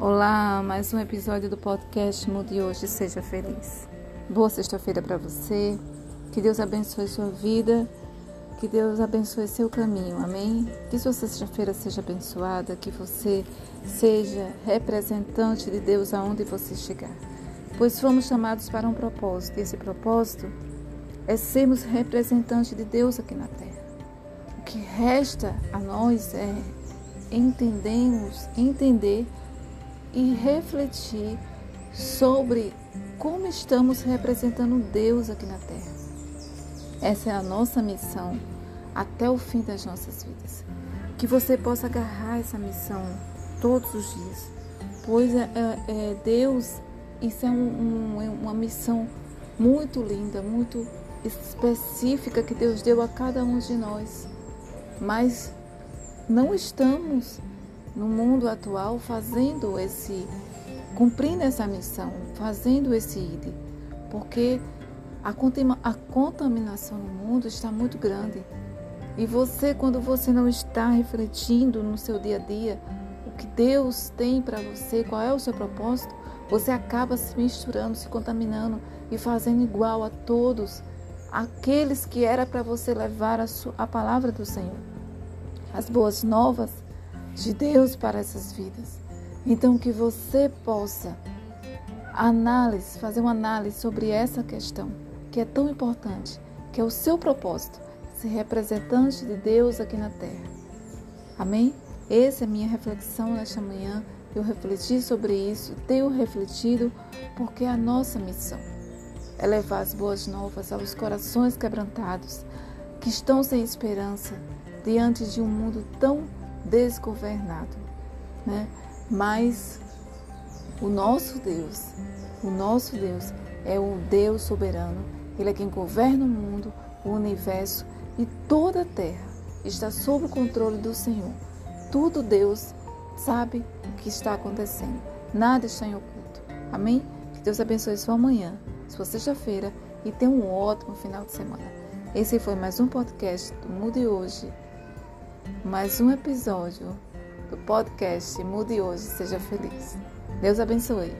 Olá, mais um episódio do podcast Mude Hoje Seja Feliz. Boa sexta-feira para você. Que Deus abençoe sua vida. Que Deus abençoe seu caminho. Amém? Que sua sexta-feira seja abençoada. Que você seja representante de Deus aonde você chegar. Pois fomos chamados para um propósito. E esse propósito é sermos representantes de Deus aqui na terra. O que resta a nós é entendermos, entender e refletir sobre como estamos representando Deus aqui na Terra. Essa é a nossa missão até o fim das nossas vidas. Que você possa agarrar essa missão todos os dias, pois é, é, é Deus, isso é um, um, é uma missão muito linda, muito específica que Deus deu a cada um de nós. Mas não estamos no mundo atual fazendo esse, cumprindo essa missão, fazendo esse ID, porque a, contaminação no mundo está muito grande. E você, quando você não está refletindo no seu dia a dia o que Deus tem para você, qual é o seu propósito, você acaba se misturando, se contaminando e fazendo igual a todos aqueles que era para você levar a, sua, a palavra do Senhor, as boas novas de Deus para essas vidas. Então que você possa análise, fazer uma análise sobre essa questão que é tão importante, que é o seu propósito, ser representante de Deus aqui na terra. Amém? Essa é a minha reflexão nesta manhã. Eu refleti sobre isso, tenho refletido, porque é a nossa missão é levar as boas novas aos corações quebrantados que estão sem esperança diante de um mundo tão desgovernado, né? Mas o nosso Deus, o nosso Deus é o Deus soberano. Ele é quem governa o mundo, o universo e toda a terra está sob o controle do Senhor. Tudo Deus sabe o que está acontecendo. Nada está em oculto. Amém? Que Deus abençoe sua manhã, sua sexta-feira e tenha um ótimo final de semana. Esse foi mais um podcast do Mude Hoje mais um episódio do podcast Mude Hoje, Seja Feliz. Deus abençoe.